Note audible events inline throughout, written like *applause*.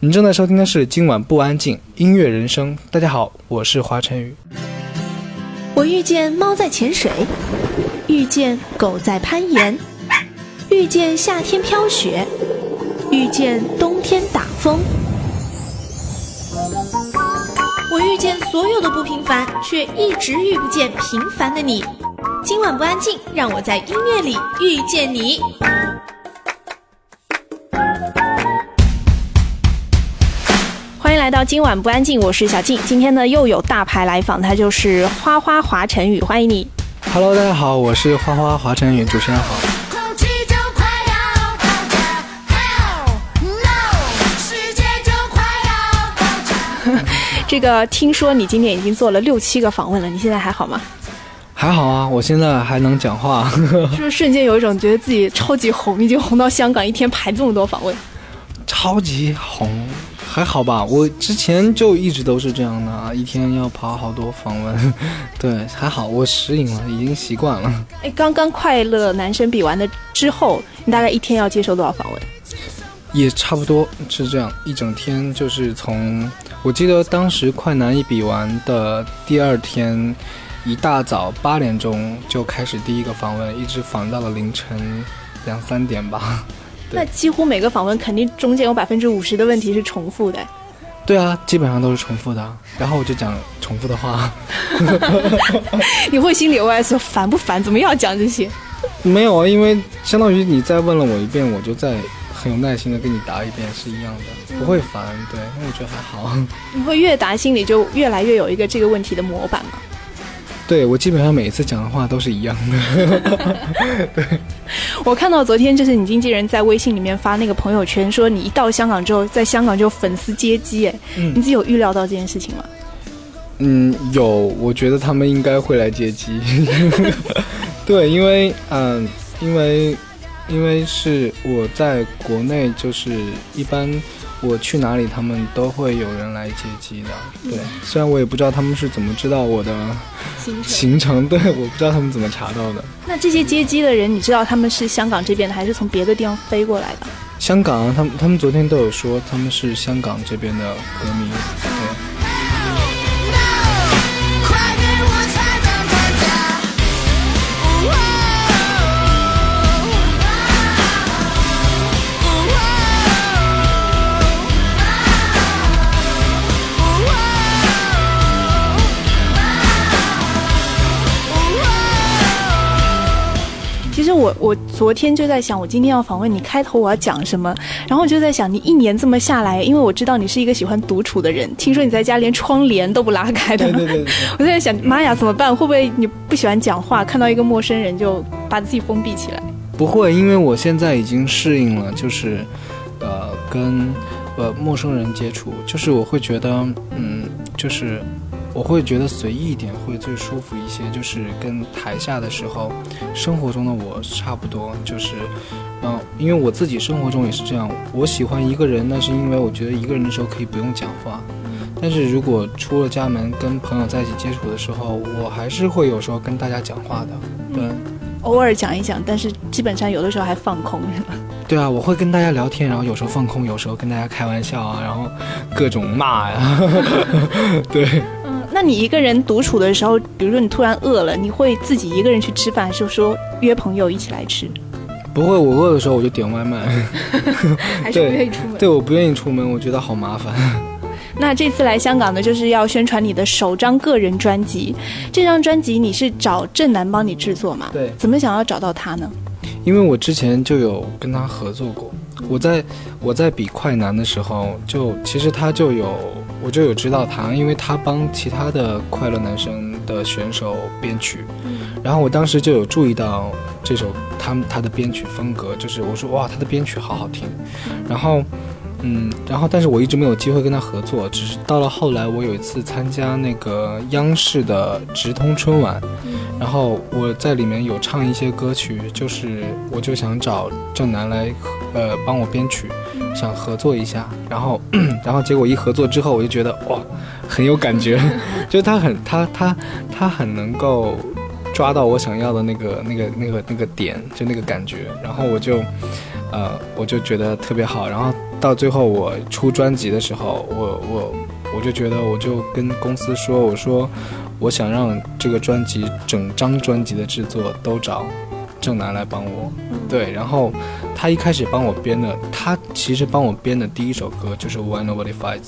你正在收听的是今晚不安静音乐人生。大家好，我是华晨宇。我遇见猫在潜水，遇见狗在攀岩，*laughs* 遇见夏天飘雪，遇见冬天打风。我遇见所有的不平凡，却一直遇不见平凡的你。今晚不安静，让我在音乐里遇见你。来到今晚不安静，我是小静。今天呢，又有大牌来访，他就是花花华晨宇，欢迎你。Hello，大家好，我是花花华晨宇，主持人好。空气就快要爆炸，Hell no，世界就快要爆炸。这个听说你今天已经做了六七个访问了，你现在还好吗？还好啊，我现在还能讲话，*laughs* 是不是瞬间有一种觉得自己超级红，已经红到香港一天排这么多访问？超级红，还好吧？我之前就一直都是这样的啊，一天要跑好多访问，*laughs* 对，还好，我适应了，已经习惯了。哎，刚刚快乐男生比完的之后，你大概一天要接受多少访问？也差不多是这样，一整天就是从我记得当时快男一比完的第二天，一大早八点钟就开始第一个访问，一直访到了凌晨两三点吧。对那几乎每个访问肯定中间有百分之五十的问题是重复的。对啊，基本上都是重复的，然后我就讲重复的话。*laughs* 你会心里 OS 说烦不烦？怎么又要讲这些？没有啊，因为相当于你再问了我一遍，我就再很有耐心的跟你答一遍是一样的，不会烦。对，因为我觉得还好。你会越答心里就越来越有一个这个问题的模板吗？对我基本上每一次讲的话都是一样的。*laughs* *laughs* 我看到昨天就是你经纪人在微信里面发那个朋友圈，说你一到香港之后，在香港就粉丝接机，哎，嗯你自己有预料到这件事情吗？嗯，有，我觉得他们应该会来接机。*laughs* 对，因为嗯，因为因为是我在国内，就是一般我去哪里，他们都会有人来接机的。对，虽然我也不知道他们是怎么知道我的行程。行程，*laughs* 对，我不知道他们怎么查到的。那这些接机的人，你知道他们是香港这边的，还是从别的地方飞过来的？香港啊，他们他们昨天都有说他们是香港这边的歌迷，我我昨天就在想，我今天要访问你，开头我要讲什么？然后我就在想，你一年这么下来，因为我知道你是一个喜欢独处的人，听说你在家连窗帘都不拉开的。对 *laughs* 对对对我就在想，妈呀，怎么办？会不会你不喜欢讲话，看到一个陌生人就把自己封闭起来？不会，因为我现在已经适应了，就是，呃，跟呃陌生人接触，就是我会觉得，嗯，就是我会觉得随意一点会最舒服一些，就是跟台下的时候，生活中的我差不多，就是，嗯、因为我自己生活中也是这样，我喜欢一个人，那是因为我觉得一个人的时候可以不用讲话。但是如果出了家门跟朋友在一起接触的时候，我还是会有时候跟大家讲话的，对。偶尔讲一讲，但是基本上有的时候还放空，是吧？对啊，我会跟大家聊天，然后有时候放空，有时候跟大家开玩笑啊，然后各种骂呀。*laughs* 对，嗯，那你一个人独处的时候，比如说你突然饿了，你会自己一个人去吃饭，还是说约朋友一起来吃？不会，我饿的时候我就点外卖。*laughs* 还是不愿意出门？对，我不愿意出门，我觉得好麻烦。*laughs* 那这次来香港呢，就是要宣传你的首张个人专辑。这张专辑你是找郑楠帮你制作吗？对怎么想要找到他呢？因为我之前就有跟他合作过，我在我在比快男的时候，就其实他就有我就有知道他，因为他帮其他的快乐男生的选手编曲，然后我当时就有注意到这首他们他的编曲风格，就是我说哇他的编曲好好听，然后。嗯，然后但是我一直没有机会跟他合作，只是到了后来，我有一次参加那个央视的直通春晚，然后我在里面有唱一些歌曲，就是我就想找郑楠来，呃，帮我编曲，想合作一下，然后，*clears throat* 然后结果一合作之后，我就觉得哇，很有感觉，*laughs* 就是他很他他他很能够抓到我想要的那个那个那个那个点，就那个感觉，然后我就，呃，我就觉得特别好，然后到最后我出专辑的时候，我我我就觉得，我就跟公司说，我说我想让这个专辑整张专辑的制作都找郑楠来帮我，对，然后他一开始帮我编的，他其实帮我编的第一首歌就是《Why Nobody Fights》。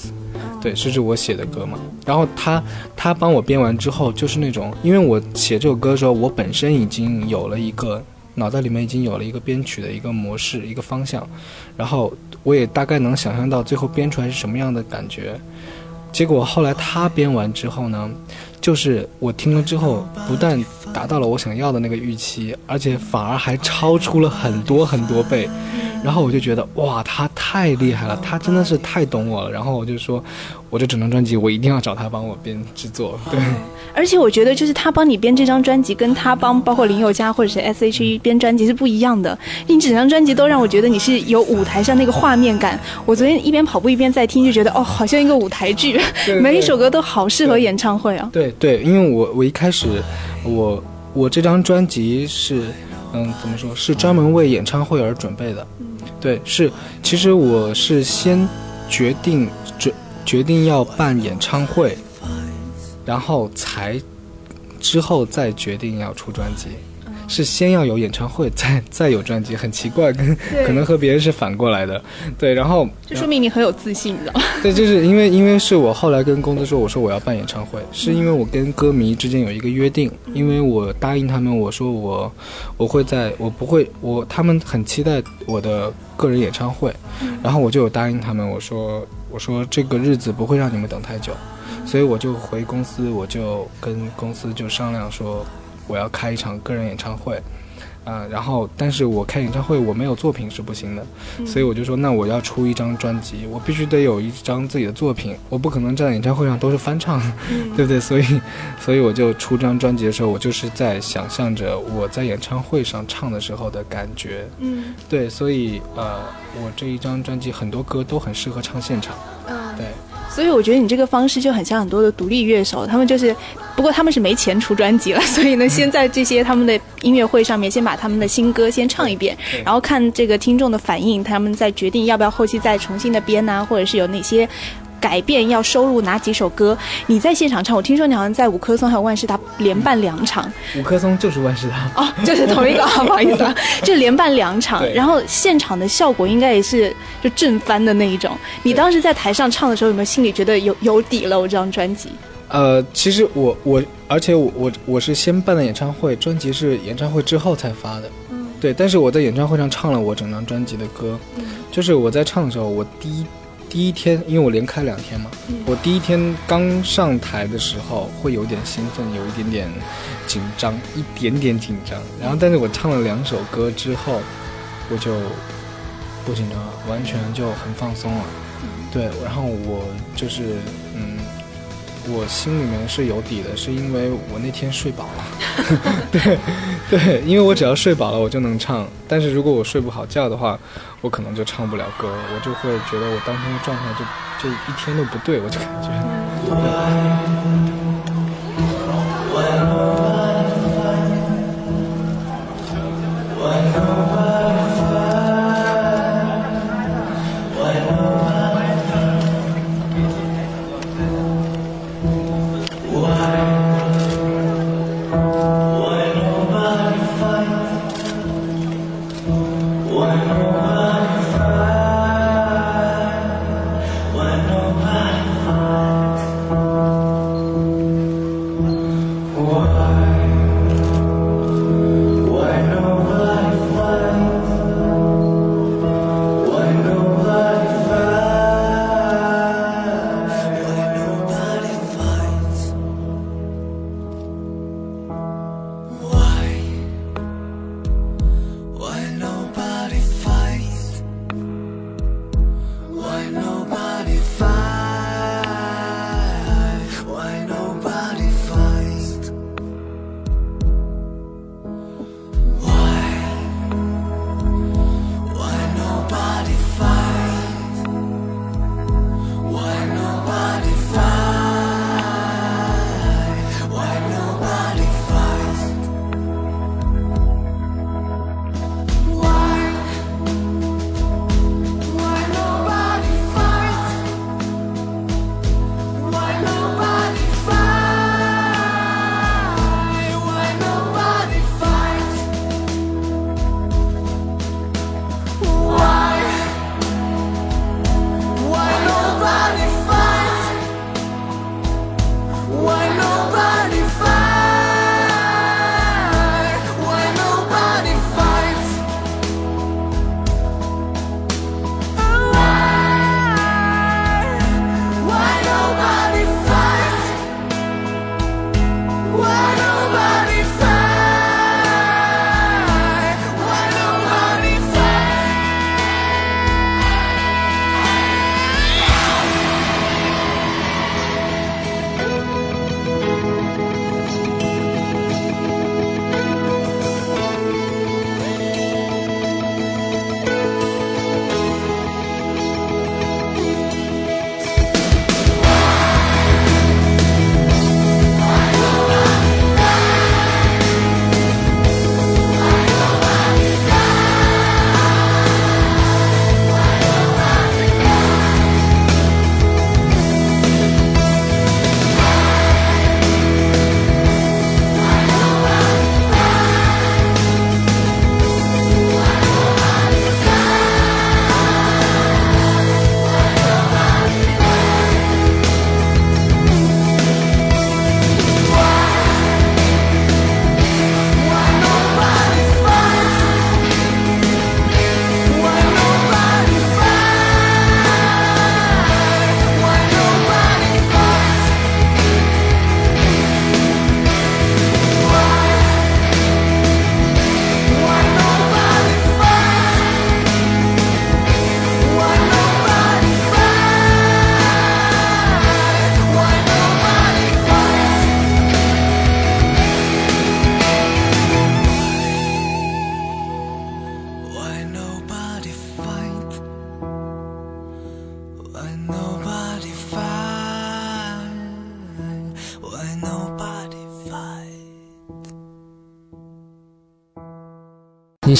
对，是指我写的歌嘛。然后他他帮我编完之后，就是那种，因为我写这首歌的时候，我本身已经有了一个脑袋里面已经有了一个编曲的一个模式、一个方向，然后我也大概能想象到最后编出来是什么样的感觉。结果后来他编完之后呢，就是我听了之后，不但达到了我想要的那个预期，而且反而还超出了很多很多倍。然后我就觉得哇，他太厉害了，他真的是太懂我了。然后我就说，我这整张专辑我一定要找他帮我编制作。对，而且我觉得，就是他帮你编这张专辑，跟他帮包括林宥嘉或者是 S.H.E 编专辑是不一样的。你整张专辑都让我觉得你是有舞台上那个画面感。我昨天一边跑步一边在听，就觉得哦，好像一个舞台剧，对每一首歌都好适合演唱会啊。对对，因为我我一开始我我这张专辑是嗯怎么说是专门为演唱会而准备的。对，是其实我是先决定决决定要办演唱会，然后才之后再决定要出专辑。是先要有演唱会，再再有专辑，很奇怪，跟可能和别人是反过来的。对，然后就说明你很有自信，你知道吗？对，就是因为因为是我后来跟公司说，我说我要办演唱会，是因为我跟歌迷之间有一个约定，因为我答应他们，我说我我会在我不会我他们很期待我的个人演唱会，然后我就有答应他们，我说我说这个日子不会让你们等太久，所以我就回公司，我就跟公司就商量说我要开一场个人演唱会。啊、然后，但是我开演唱会我没有作品是不行的，所以我就说，那我要出一张专辑，我必须得有一张自己的作品，我不可能在演唱会上都是翻唱，对不对？所以，所以我就出张专辑的时候，我就是在想象着我在演唱会上唱的时候的感觉，嗯对，所以呃，我这一张专辑很多歌都很适合唱现场，嗯。对，所以我觉得你这个方式就很像很多的独立乐手，他们就是，不过他们是没钱出专辑了，所以呢，先在这些他们的音乐会上面先把他们的新歌先唱一遍，然后看这个听众的反应，他们再决定要不要后期再重新的编呐、或者是有哪些。改变要收录哪几首歌？你在现场唱，我听说你好像在五棵松还有万事达连办两场五棵松就是万事达，哦，*laughs* 就是同一个，不好意思啊，*laughs* 就连办两场，然后现场的效果应该也是就震翻的那一种。你当时在台上唱的时候，有没有心里觉得有有底了？我这张专辑，呃，其实我我，而且我我我是先办的演唱会，专辑是演唱会之后才发的。嗯，对，但是我在演唱会上唱了我整张专辑的歌，嗯就是我在唱的时候，我第一第一天，因为我连开两天嘛，嗯我第一天刚上台的时候会有点兴奋，有一点点紧张，一点点紧张。然后，但是我唱了两首歌之后，我就不紧张了，完全就很放松了。对，然后我就是嗯。我心里面是有底的，是因为我那天睡饱了。*laughs* 对，对，因为我只要睡饱了，我就能唱。但是如果我睡不好觉的话，我可能就唱不了歌，我就会觉得我当天的状态就就一天都不对，我就感觉。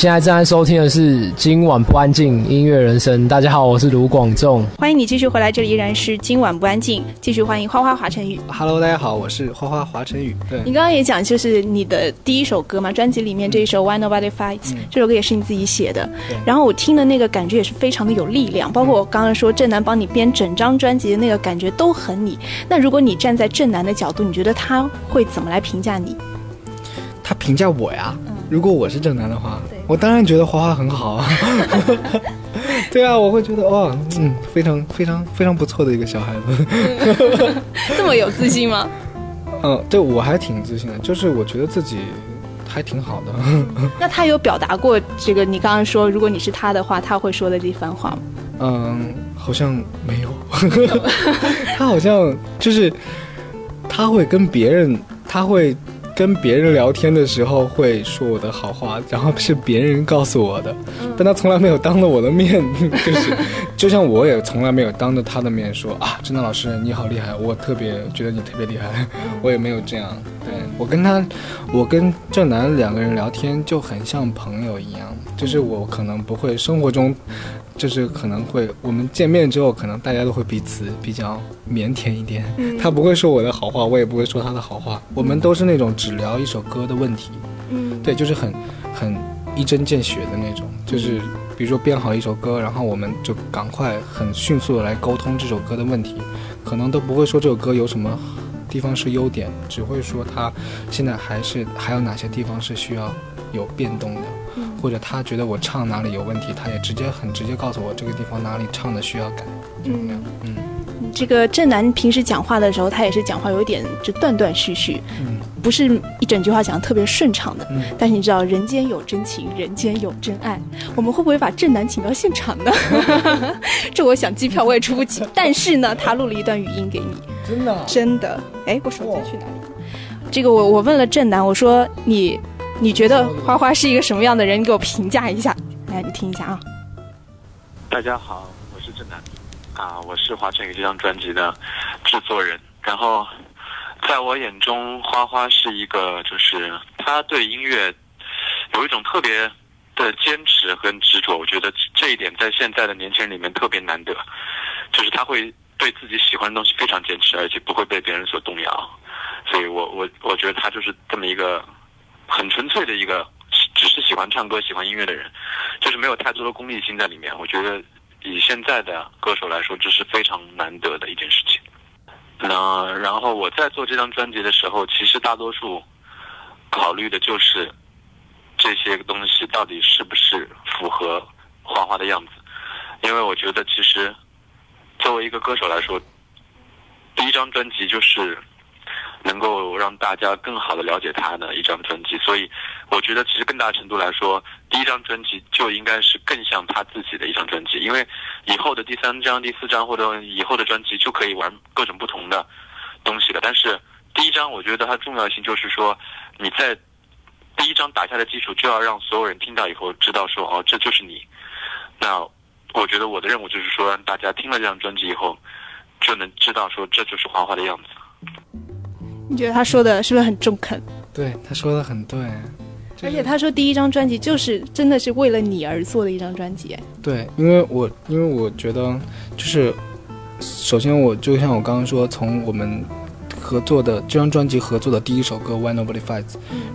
现在正在收听的是今晚不安静音乐人生。大家好，我是卢广仲。欢迎你继续回来，这里依然是今晚不安静，继续欢迎花花华晨宇。Hello，大家好，我是花花华晨宇。对你，刚刚也讲，就是你的第一首歌嘛，专辑里面这一首《Why Nobody Fights》，这首歌也是你自己写的。然后我听的那个感觉也是非常的有力量，包括我刚刚说郑楠帮你编整张专辑的那个感觉都很你。那如果你站在郑楠的角度，你觉得他会怎么来评价你？他评价我呀，如果我是正男的话，我当然觉得花花很好啊。*laughs* 对啊，我会觉得哇，嗯，非常非常非常不错的一个小孩子。*laughs* 这么有自信吗？*laughs* 嗯，对我还挺自信的，就是我觉得自己还挺好的。那他有表达过这个？你刚刚说，如果你是他的话，他会说的这番话吗？嗯，好像没有。他好像就是他会跟别人，他会跟别人聊天的时候会说我的好话，然后是别人告诉我的，但他从来没有当着我的面，就是 *laughs* 就像我也从来没有当着他的面说啊，真的老师你好厉害，我特别觉得你特别厉害，我也没有这样。对我跟他，我跟郑楠两个人聊天就很像朋友一样，就是我可能不会生活中。就是可能会，我们见面之后，可能大家都会彼此比较腼腆一点。他不会说我的好话，我也不会说他的好话。我们都是那种只聊一首歌的问题，嗯，对，就是很很一针见血的那种。就是比如说编好一首歌，然后我们就赶快很迅速的来沟通这首歌的问题，可能都不会说这首歌有什么地方是优点，只会说他现在还是还有哪些地方是需要有变动的。或者他觉得我唱哪里有问题，他也直接很直接告诉我这个地方哪里唱的需要改，就这样。嗯这个郑楠平时讲话的时候，他也是讲话有点就断断续续，嗯不是一整句话讲的特别顺畅的。嗯但是你知道，人间有真情，人间有真爱，我们会不会把郑楠请到现场呢？*laughs* 这我想机票我也出不起，但是呢，他录了一段语音给你，真的真的。哎，我手机去哪里？这个我我问了郑楠，我说你你觉得花花是一个什么样的人？你给我评价一下。来，你听一下啊。大家好，我是郑楠，啊，我是华晨宇这张专辑的制作人。然后，在我眼中，花花是一个，就是他对音乐有一种特别的坚持和执着。我觉得这一点在现在的年轻人里面特别难得，就是他会对自己喜欢的东西非常坚持，而且不会被别人所动摇。所以我我我觉得他就是这么一个很纯粹的一个，只是喜欢唱歌、喜欢音乐的人。就是没有太多的功利心在里面。我觉得以现在的歌手来说，这是非常难得的一件事情。那然后我在做这张专辑的时候，其实大多数考虑的就是这些东西到底是不是符合花花的样子，因为我觉得其实作为一个歌手来说，第一张专辑就是能够让大家更好的了解他的一张专辑，所以我觉得其实更大程度来说，第一张专辑就应该是更像他自己的一张专辑，因为以后的第三张、第四张或者以后的专辑就可以玩各种不同的东西了。但是第一张，我觉得它重要性就是说，你在第一张打下的基础，就要让所有人听到以后知道说，哦，这就是你。那我觉得我的任务就是说，让大家听了这张专辑以后，就能知道说这就是花花的样子。你觉得他说的是不是很中肯？对，他说的很对。而且他说第一张专辑就是真的是为了你而做的一张专辑，哎对，因为我因为我觉得就是，首先我就像我刚刚说，从我们合作的这张专辑合作的第一首歌《Why Nobody Fights》，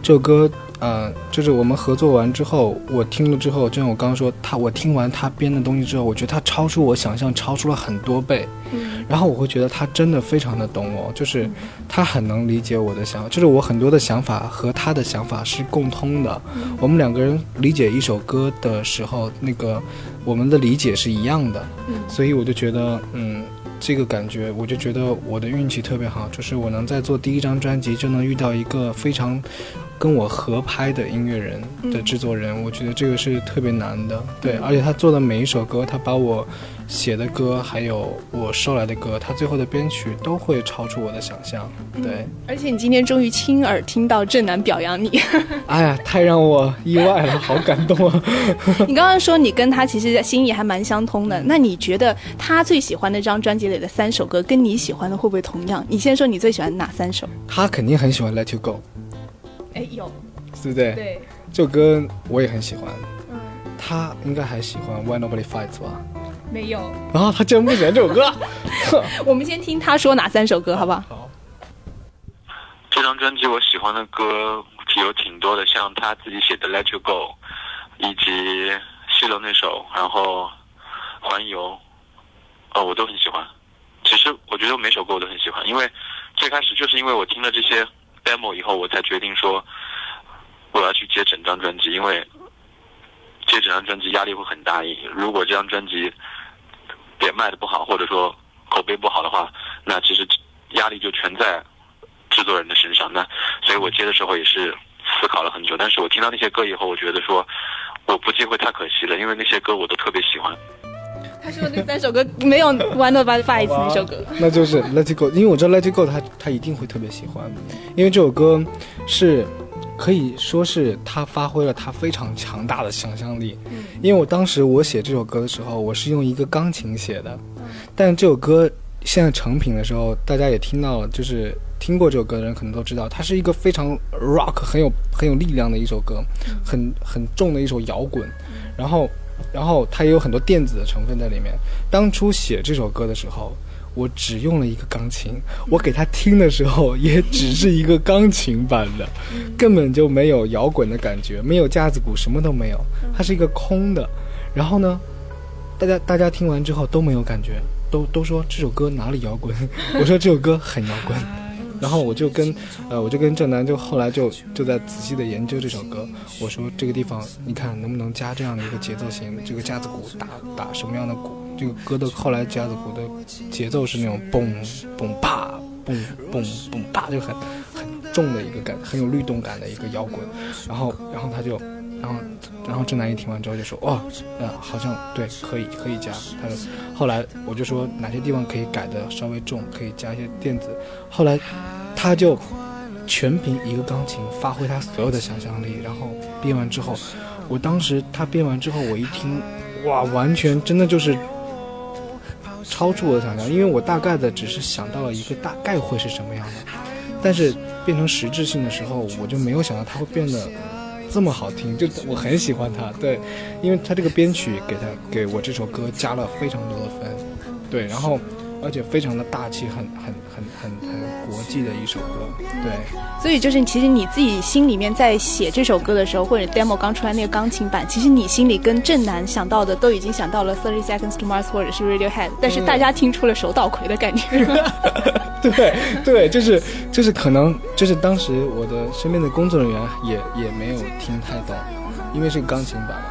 这首歌呃，就是我们合作完之后，我听了之后，就像我刚刚说，他我听完他编的东西之后，我觉得他超出我想象，超出了很多倍。然后我会觉得他真的非常的懂我，就是他很能理解我的想法，就是我很多的想法和他的想法是共通的。我们两个人理解一首歌的时候，那个我们的理解是一样的，所以我就觉得，嗯，这个感觉，我就觉得我的运气特别好，就是我能在做第一张专辑就能遇到一个非常跟我合拍的音乐人的制作人，我觉得这个是特别难的。对，而且他做的每一首歌，他把我写的歌，还有我收来的歌，它最后的编曲都会超出我的想象。对，而且你今天终于亲耳听到郑楠表扬你。*laughs* 哎呀，太让我意外了，好感动啊！*laughs* 你刚刚说你跟他其实心意还蛮相通的，那你觉得他最喜欢的这张专辑里的三首歌，跟你喜欢的会不会同样？你先说你最喜欢哪三首？他肯定很喜欢《Let You Go》，哎，有，对不对？对，这首歌我也很喜欢。嗯，他应该还喜欢《Why Nobody Fights》吧？没有。然后他竟然不喜欢这首歌。*laughs* 我们先听他说哪三首歌，好不好？好，这张专辑我喜欢的歌有挺多的，像他自己写的《Let You Go》，以及西楼那首，然后环游，呃，我都很喜欢。其实我觉得每首歌我都很喜欢，因为最开始就是因为我听了这些 demo 以后，我才决定说我要去接整张专辑，因为接整张专辑压力会很大。如果这张专辑也卖的不好，或者说口碑不好的话，那其实压力就全在制作人的身上。那所以我接的时候也是思考了很久，但是我听到那些歌以后，我觉得说我不接会太可惜了，因为那些歌我都特别喜欢。他说那三首歌没有《One of Us Fights》那首歌。那就是《Let It Go》，因为我知道《Let It Go》他他一定会特别喜欢，因为这首歌是可以说是他发挥了他非常强大的想象力。因为我当时我写这首歌的时候，我是用一个钢琴写的，但这首歌现在成品的时候，大家也听到了，就是听过这首歌的人可能都知道，它是一个非常 rock 很有很有力量的一首歌，很很重的一首摇滚，然后。然后它也有很多电子的成分在里面。当初写这首歌的时候，我只用了一个钢琴，我给他听的时候也只是一个钢琴版的，根本就没有摇滚的感觉，没有架子鼓，什么都没有，它是一个空的。然后呢，大家大家听完之后都没有感觉，都都说这首歌哪里摇滚？*laughs* 我说这首歌很摇滚。*laughs* 然后我就跟，呃，我就跟郑楠就后来就就在仔细的研究这首歌。我说这个地方，你看能不能加这样的一个节奏型，这个架子鼓打打什么样的鼓？这个歌的后来架子鼓的节奏是那种嘣嘣啪嘣嘣嘣啪，就很很重的一个感，很有律动感的一个摇滚。然后然后他就，然后然后郑楠一听完之后就说，哦，呃，好像对，可以可以加。他说，后来我就说哪些地方可以改的稍微重，可以加一些电子。后来他就全凭一个钢琴发挥他所有的想象力，然后编完之后，我当时他编完之后，我一听，哇，完全真的就是超出我的想象，因为我大概的只是想到了一个大概会是什么样的，但是变成实质性的时候，我就没有想到它会变得这么好听，就我很喜欢它，对，因为它这个编曲给它给我这首歌加了非常多的分，对，然后。而且非常的大气，很很很很很国际的一首歌，对。所以就是，其实你自己心里面在写这首歌的时候，或者 demo 刚出来那个钢琴版，其实你心里跟郑楠想到的都已经想到了 Thirty Seconds to Mars 或者是 Radiohead，但是大家听出了手倒葵的感觉。*laughs* 对对，就是就是可能就是当时我的身边的工作人员也也没有听太懂，因为是钢琴版嘛。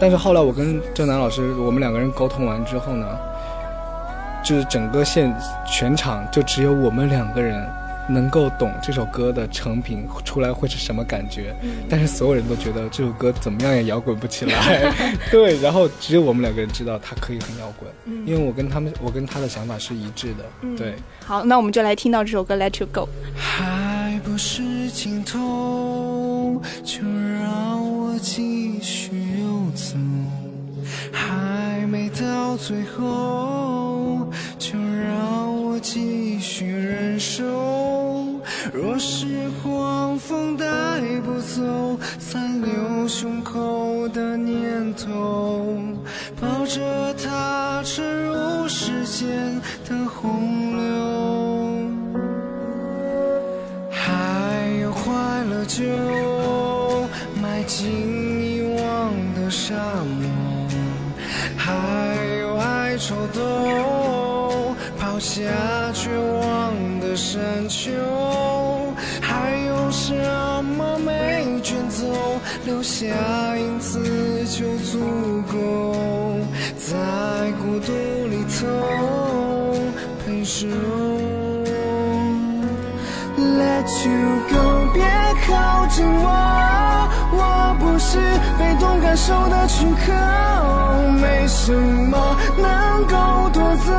但是后来我跟郑楠老师我们两个人沟通完之后呢。就是整个现全场就只有我们两个人能够懂这首歌的成品出来会是什么感觉，但是所有人都觉得这首歌怎么样也摇滚不起来，*laughs* 对，然后只有我们两个人知道它可以很摇滚，因为我跟他们我跟他的想法是一致的，对。好，那我们就来听到这首歌《Let You Go》。还不是尽头，就让我继续游走。还没到最后，就让我继续忍受。若是狂风带不走残留胸口的念头，抱着它沉入时间的洪流。还有快乐就埋进遗忘的沙漠，还有爱抽动抛下绝望的山丘，还有什么没卷走，留下影子就足够，在孤独里头陪着我。Let you go，别靠近我，是被动感受的躯壳，没什么能够夺走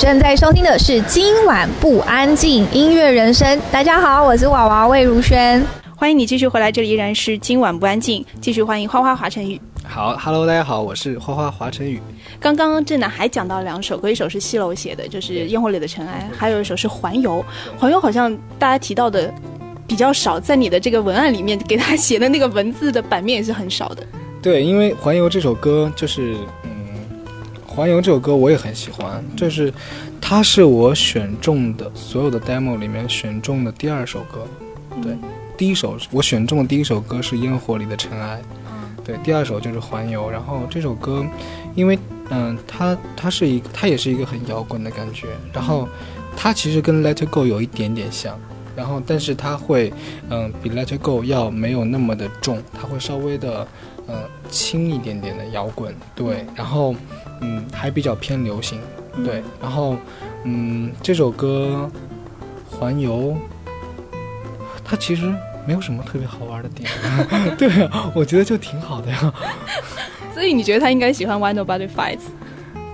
正在收听的是今晚不安静音乐人生。大家好，我是娃娃魏如萱。欢迎你继续回来，这里依然是今晚不安静，继续欢迎花花华晨宇。好，Hello，大家好，我是花花华晨宇。刚刚正南还讲到两首歌，一首是西楼写的，就是《烟火里的尘埃》，还有一首是《环游》。环游好像大家提到的比较少，在你的这个文案里面给他写的那个文字的版面也是很少的。对，因为《环游》这首歌就是，嗯，《环游》这首歌我也很喜欢，就是它是我选中的所有的 demo 里面选中的第二首歌。对，第一首我选中的第一首歌是《烟火里的尘埃》，对，第二首就是《环游》。然后这首歌，因为嗯，它它是一个，它也是一个很摇滚的感觉，然后它其实跟《Let It Go》有一点点像。然后，但是它会，嗯，比《Let It Go》要没有那么的重，它会稍微的，呃，轻一点点的摇滚，对，然后，嗯，还比较偏流行，对，然后，嗯，这首歌《环游》，它其实没有什么特别好玩的点，*laughs* 对啊，我觉得就挺好的呀，所以你觉得他应该喜欢《Why Nobody Fights》，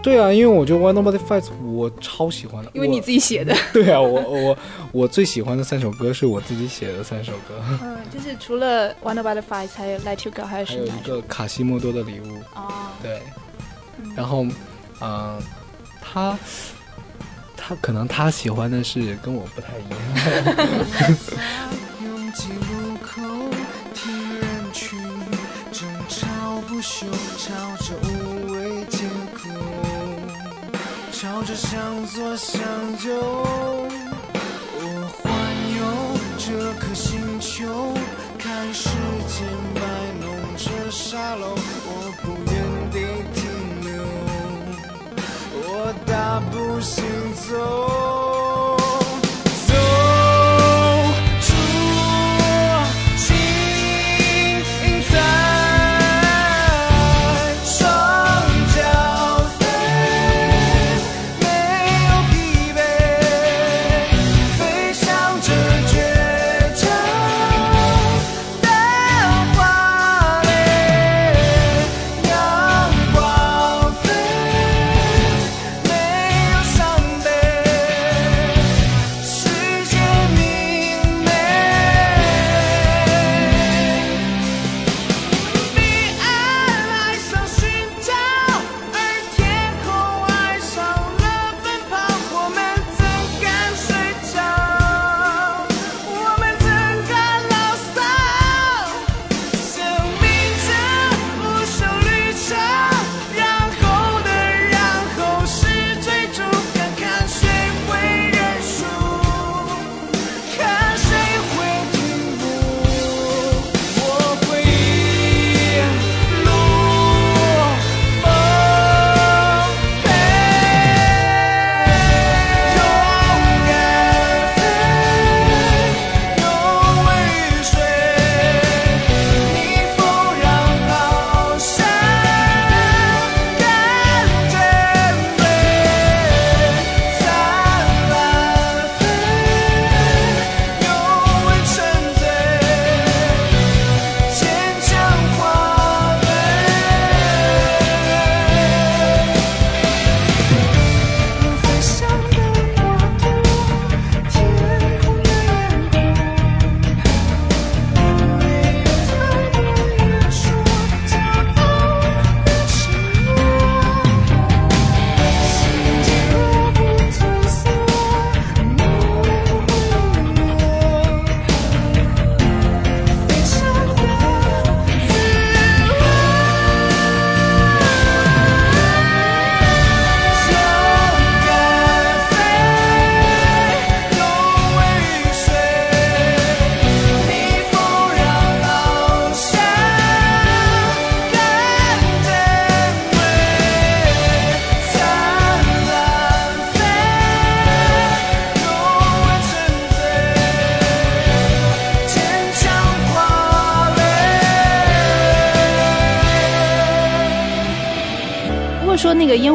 对啊，因为我觉得《One Nobody Fights》我超喜欢的，因为你自己写的。*laughs* 对啊，我我我最喜欢的三首歌是我自己写的三首歌，*laughs* 嗯，就是除了《Why Nobody Fights》，还有《Let You Go》，还有还有一？个卡西莫多的礼物，哦，对，然后，嗯、他他可能他喜欢的是跟我不太一样，拥挤路口，替人群争吵不休，朝着无朝着向左向右。我环游这颗星球，看时间摆弄着沙漏，我不原地停留，我大步行走。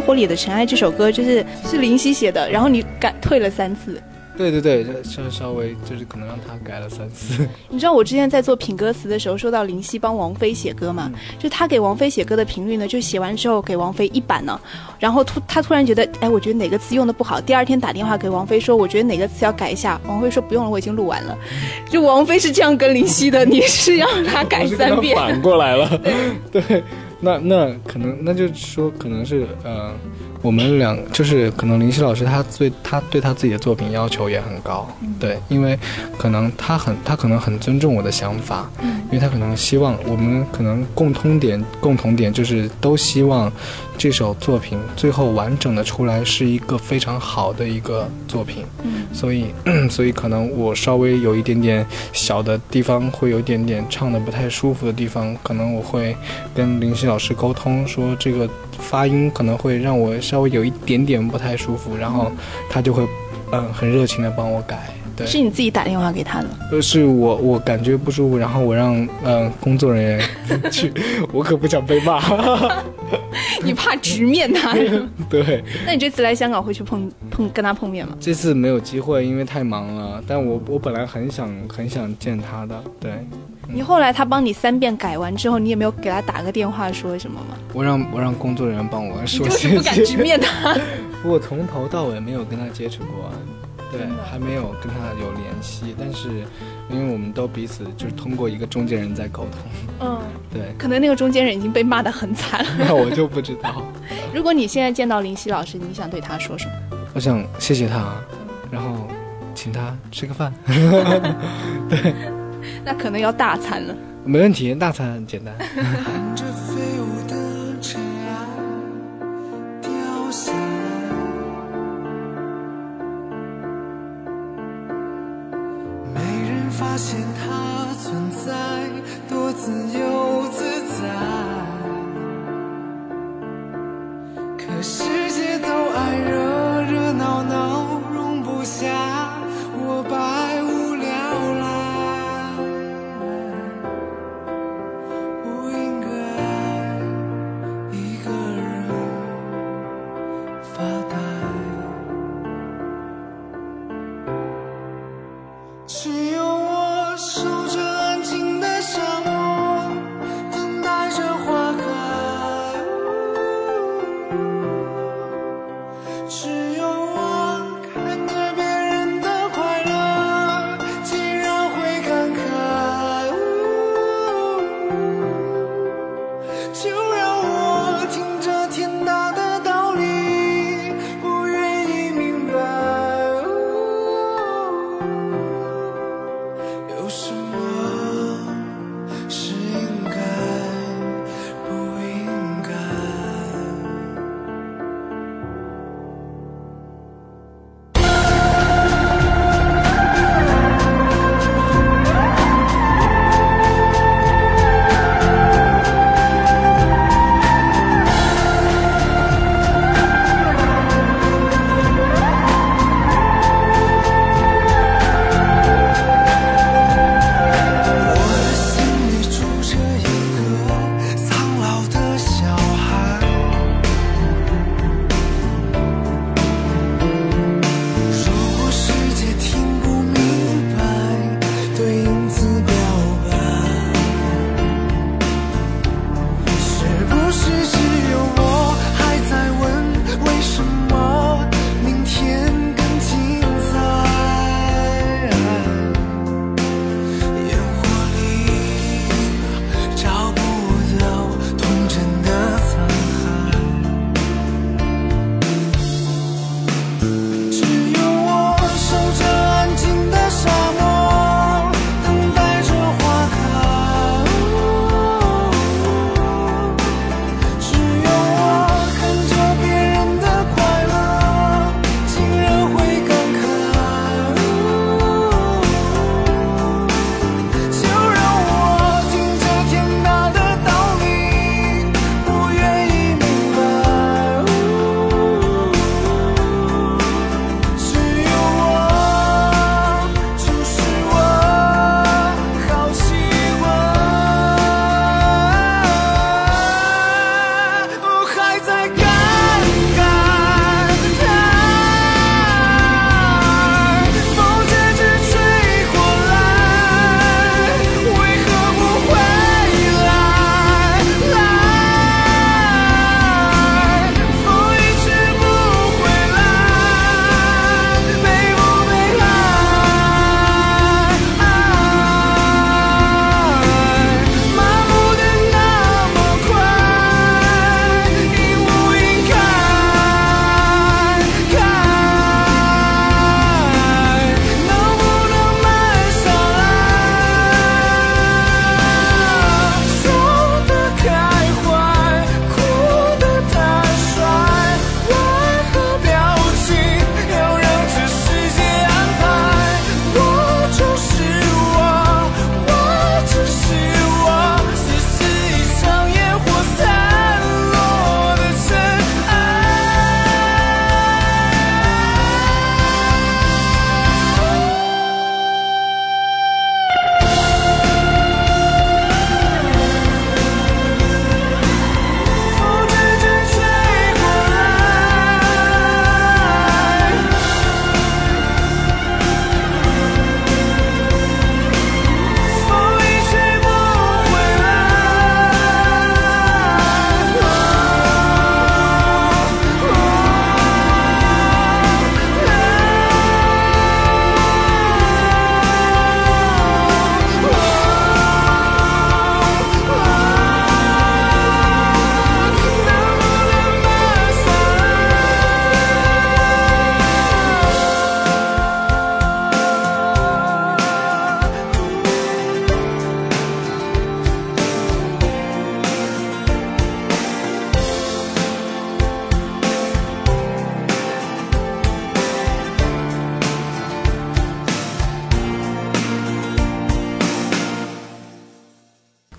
火里的尘埃》这首歌就是是林夕写的，然后你改退了三次。对对对，这稍稍微就是可能让他改了三次。*laughs* 你知道我之前在做品歌词的时候，说到林夕帮王菲写歌嘛，就他给王菲写歌的频率呢，就写完之后给王菲一版呢，然后突他突然觉得，哎，我觉得哪个词用的不好，第二天打电话给王菲说，我觉得哪个词要改一下，王菲说不用了，我已经录完了。*laughs* 就王菲是这样跟林夕的，你是让他改三遍。反过来了。对，*laughs* 那那可能那就说可能是呃。我们两就是可能林夕老师他对他对他自己的作品要求也很高，对，因为可能他很他可能很尊重我的想法，因为他可能希望我们可能共通点共同点就是都希望这首作品最后完整的出来是一个非常好的一个作品，所以 *clears throat* 所以可能我稍微有一点点小的地方会有一点点唱的不太舒服的地方，可能我会跟林夕老师沟通说这个发音可能会让我。稍微有一点点不太舒服，然后他就会，嗯，很热情的帮我改。对，是你自己打电话给他的？呃，是我，我感觉不舒服，然后我让嗯工作人员去，*laughs* 我可不想被骂。*laughs* 你怕直面他？*laughs* 对。那你这次来香港会去碰碰跟他碰面吗？这次没有机会，因为太忙了。但我我本来很想很想见他的。对。你后来他帮你三遍改完之后，你也没有给他打个电话说什么吗？我让我让工作人员帮我说。谢谢。不敢直面他。*laughs* 我从头到尾没有跟他接触过，对，还没有跟他有联系。但是，因为我们都彼此就是通过一个中间人在沟通。嗯，*laughs* 对。可能那个中间人已经被骂得很惨了。*laughs* 那我就不知道。如果你现在见到林夕老师，你想对他说什么？我想谢谢他，然后请他吃个饭。对。*laughs* 那可能要大餐了。没问题，大餐很简单。*laughs* 发现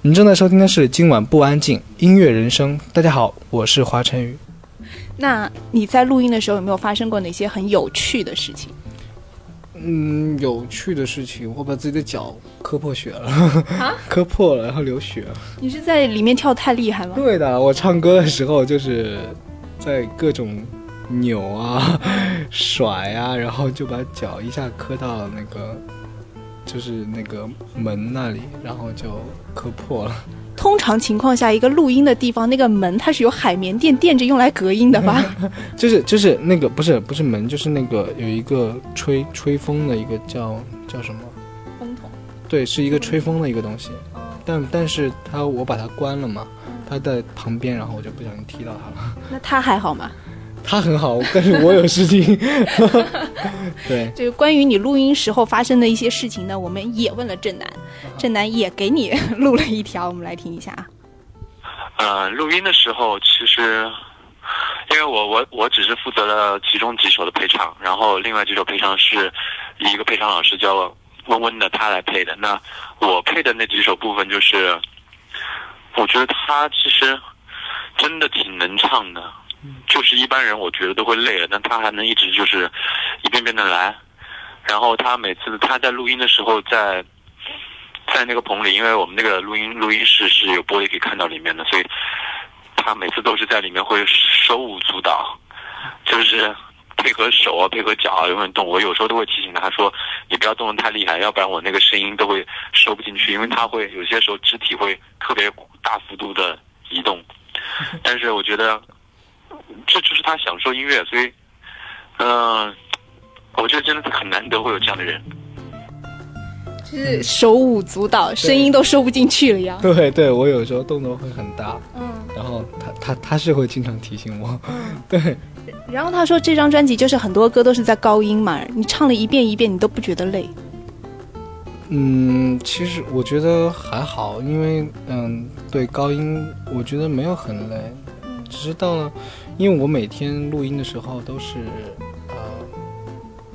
您正在收听的是今晚不安静音乐人生。大家好，我是华晨宇。那你在录音的时候有没有发生过哪些很有趣的事情？嗯，有趣的事情，我把自己的脚磕破血了，啊 *laughs* 磕破了，然后流血了。你是在里面跳太厉害吗？对的，我唱歌的时候就是在各种扭啊、*laughs* 甩啊，然后就把脚一下磕到那个，就是那个门那里，然后就磕破了。通常情况下，一个录音的地方，那个门它是有海绵垫垫着用来隔音的吧？*laughs* 就是就是那个不是不是门，就是那个有一个吹吹风的一个叫叫什么？风筒。对，是一个吹风的一个东西，但但是它我把它关了嘛，它在旁边，然后我就不小心踢到它了。那它还好吗？它很好，*laughs* 但是我有事情。*laughs* 对，就是关于你录音时候发生的一些事情呢，我们也问了郑楠，郑楠也给你录了一条，我们来听一下啊。呃，录音的时候，其实因为我我我只是负责了其中几首的配唱，然后另外几首配唱是一个配唱老师叫温温的他来配的。那我配的那几首部分，就是我觉得他其实真的挺能唱的，就是一般人我觉得都会累了，但他还能一直就是一遍遍的来。然后他每次他在录音的时候在。在那个棚里，因为我们那个录音录音室是有玻璃可以看到里面的，所以他每次都是在里面会手舞足蹈，就是配合手啊，配合脚啊，永远动。我有时候都会提醒他说：“你不要动得太厉害，要不然我那个声音都会收不进去，因为他会有些时候肢体会特别大幅度的移动。” *laughs* 但是我觉得这就是他享受音乐，所以嗯、我觉得真的是很难得会有这样的人。就是手舞足蹈，声音都收不进去了呀。对对，我有时候动作会很大，嗯，然后他他他是会经常提醒我，*laughs* 对，然后他说这张专辑就是很多歌都是在高音嘛，你唱了一遍一遍，你都不觉得累。嗯，其实我觉得还好，因为嗯，对高音，我觉得没有很累，只是到了，因为我每天录音的时候都是呃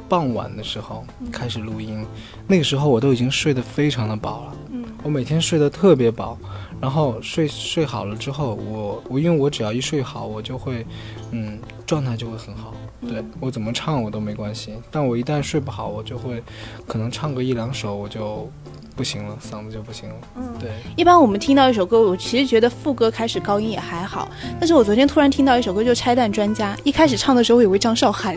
傍晚的时候开始录音，那个时候我都已经睡得非常的饱了，嗯，我每天睡得特别饱，然后睡睡好了之后，我我因为我只要一睡好，我就会嗯状态就会很好。对我怎么唱我都没关系，但我一旦睡不好，我就会可能唱个一两首我就不行了，嗓子就不行了。嗯，对，一般我们听到一首歌，我其实觉得副歌开始高音也还好，但是我昨天突然听到一首歌，就《拆弹专家》，一开始唱的时候我以为张韶涵，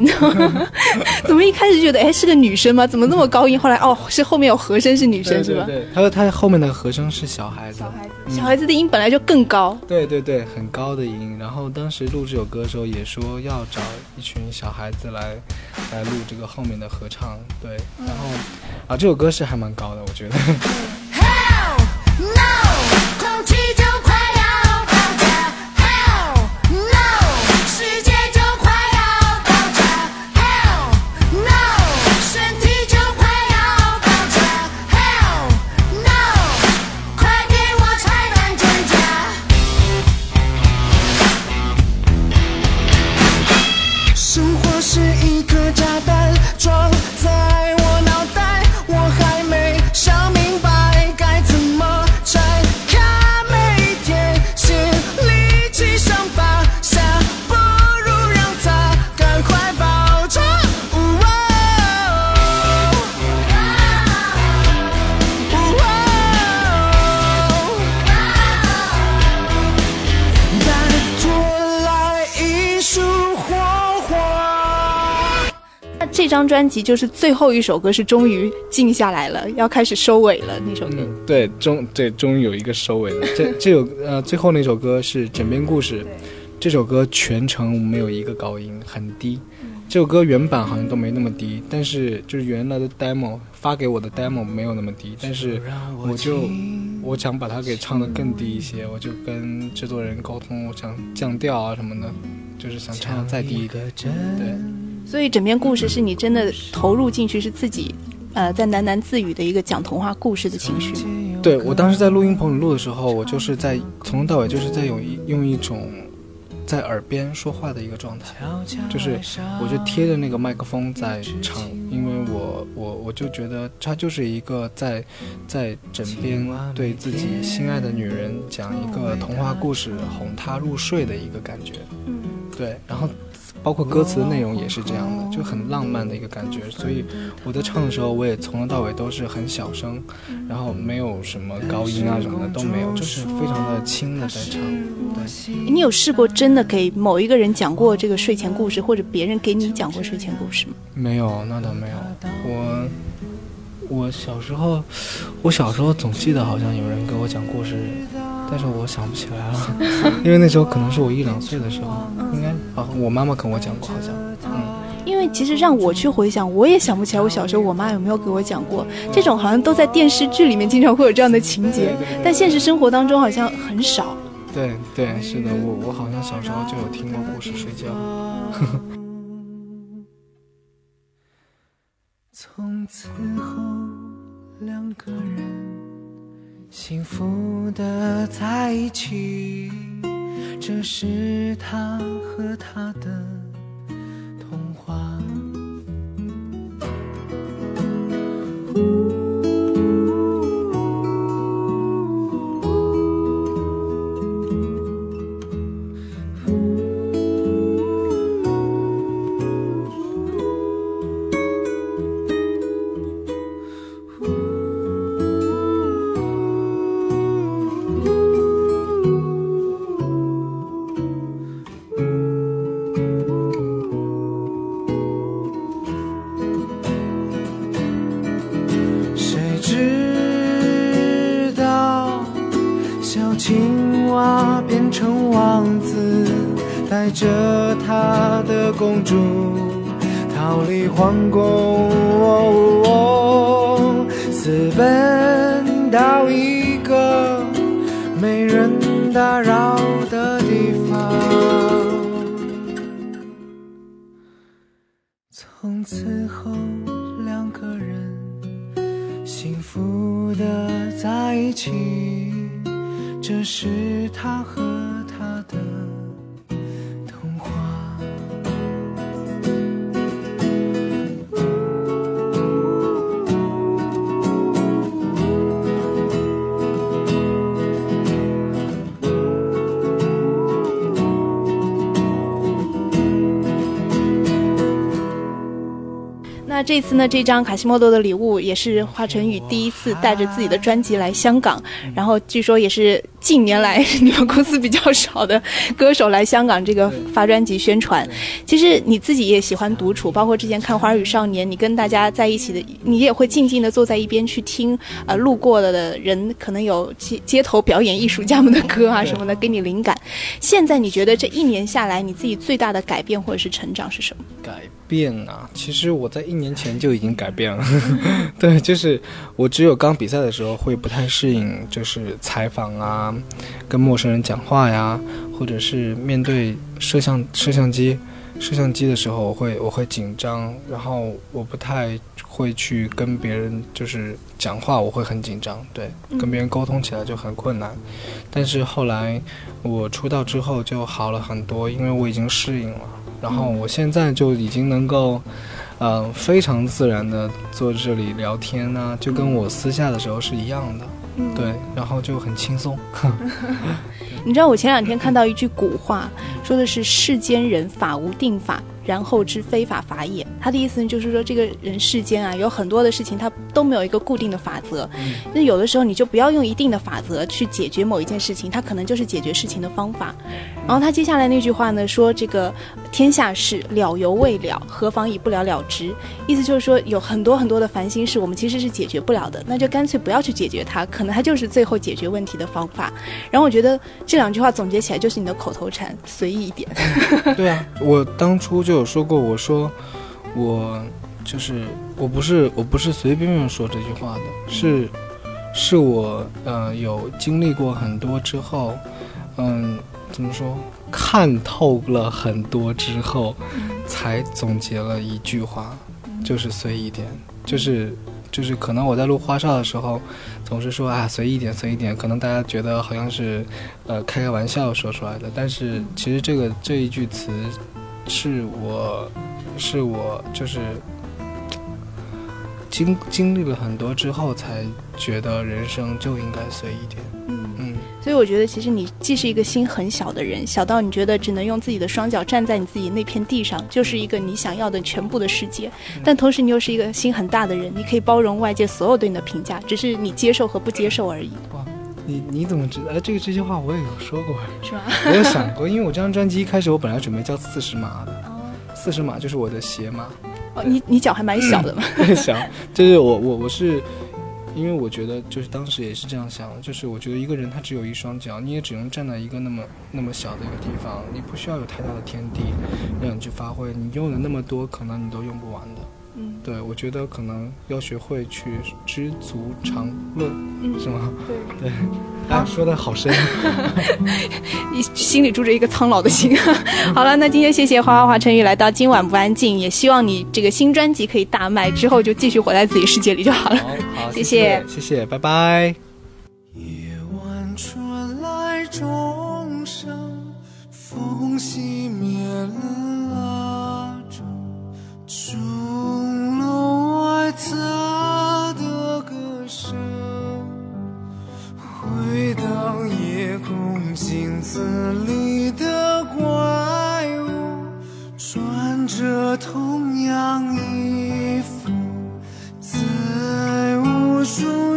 *laughs* 怎么一开始觉得哎是个女生吗？怎么那么高音？后来哦是后面有和声是女生是吧？对他说他后面的和声是小孩子，小孩子，嗯小孩子的音本来就更高。对对对，很高的音。然后当时录这首歌的时候也说要找一群小孩子来来录这个后面的合唱，对。然后啊，这首歌是还蛮高的，我觉得。Yeah. *laughs* 专辑就是最后一首歌是终于静下来了，要开始收尾了那首歌。嗯，对，终对终于有一个收尾了。*laughs* 这这首呃最后那首歌是《枕边故事》，这首歌全程没有一个高音，很低。这首歌原版好像都没那么低，但是就是原来的 demo 发给我的 demo 没有那么低，但是我就我想把它给唱得更低一些，我就跟制作人沟通，我想降调啊什么的，就是想唱得再低一点。对。所以整篇故事是你真的投入进去，是自己呃在喃喃自语的一个讲童话故事的情绪。对我当时在录音棚里录的时候，我就是在从头到尾就是在用一用一种在耳边说话的一个状态，就是我就贴着那个麦克风在唱，因为我我我就觉得它就是一个在在枕边对自己心爱的女人讲一个童话故事，哄她入睡的一个感觉。嗯，对，然后包括歌词的内容也是这样的，就很浪漫的一个感觉。所以我在唱的时候，我也从头到尾都是很小声，然后没有什么高音啊什么的都没有，就是非常的轻的在唱。对，你有试过真的给某一个人讲过这个睡前故事，或者别人给你讲过睡前故事吗？没有，那倒没有。我我小时候，我小时候总记得好像有人给我讲故事，但是我想不起来了，*laughs* 因为那时候可能是我一两岁的时候，应该啊，我妈妈跟我讲过，好像，嗯。因为其实让我去回想，我也想不起来我小时候我妈有没有给我讲过。这种，好像都在电视剧里面经常会有这样的情节，但现实生活当中好像很少。对对，是的，我我好像小时候就有听过故事睡觉。*laughs* 从此后，两个人幸福的在一起，这是他和她的的那这张卡西莫多的礼物也是华晨宇第一次带着自己的专辑来香港，然后据说也是近年来 *laughs* 你们公司比较少的歌手来香港这个发专辑宣传。其实你自己也喜欢独处，包括之前看《花儿与少年》，你跟大家在一起的，你也会静静的坐在一边去听，呃，路过了的人可能有街街头表演艺术家们的歌啊什么的，给你灵感。现在你觉得这一年下来，你自己最大的改变或者是成长是什么？改变啊，其实我在一年前就已经改变了。*laughs* 对，就是我只有刚比赛的时候会不太适应，就是采访啊，跟陌生人讲话呀，或者是面对摄像摄像机。摄像机的时候，我会我会紧张，然后我不太会去跟别人就是讲话，我会很紧张，对，跟别人沟通起来就很困难。但是后来我出道之后就好了很多，因为我已经适应了。然后我现在就已经能够，呃，非常自然的坐这里聊天呢、就跟我私下的时候是一样的，对，然后就很轻松。*laughs* 你知道我前两天看到一句古话，说的是世间人法无定法，然后之非法法也。他的意思就是说，这个人世间啊，有很多的事情，它都没有一个固定的法则。那有的时候你就不要用一定的法则去解决某一件事情，它可能就是解决事情的方法。然后他接下来那句话呢，说这个天下事了犹未了，何妨以不了了之。意思就是说，有很多很多的烦心事，我们其实是解决不了的，那就干脆不要去解决它，可能它就是最后解决问题的方法。然后我觉得这两句话总结起来就是你的口头禅，随意一点。对啊，我当初就有说过，我说我就是我不是我不是随便便说这句话的，是是我呃有经历过很多之后，嗯，怎么说，看透了很多之后，才总结了一句话，就是随意点，就是就是可能我在录花少的时候，总是说啊随意点随意点，可能大家觉得好像是呃开开玩笑说出来的，但是其实这个这一句词是我是我就是经经历了很多之后才觉得人生就应该随意点。嗯，嗯，所以我觉得其实你既是一个心很小的人，小到你觉得只能用自己的双脚站在你自己那片地上，就是一个你想要的全部的世界，但同时你又是一个心很大的人，你可以包容外界所有对你的评价，只是你接受和不接受而已，你你怎么知道？呃，这个这句话我也有说过，是吧？*laughs* 我有想过，因为我这张专辑一开始我本来准备叫四十码的，四十码就是我的鞋码。哦，你你脚还蛮小的嘛，小，就是我我我是，因为我觉得就是当时也是这样想的，就是我觉得一个人他只有一双脚，你也只能站在一个那么那么小的一个地方，你不需要有太大的天地让你去发挥，你用了那么多，可能你都用不完的。嗯对，我觉得可能要学会去知足常乐，嗯，是吗？对，*laughs* 对，啊，说的好深。*laughs* 你心里住着一个苍老的心。*laughs* 好了，那今天谢谢花花华晨宇来到今晚不安静，也希望你这个新专辑可以大卖，之后就继续活在自己世界里就好了。好，谢谢谢谢，拜拜。子里的怪物，穿着同样衣服。在无数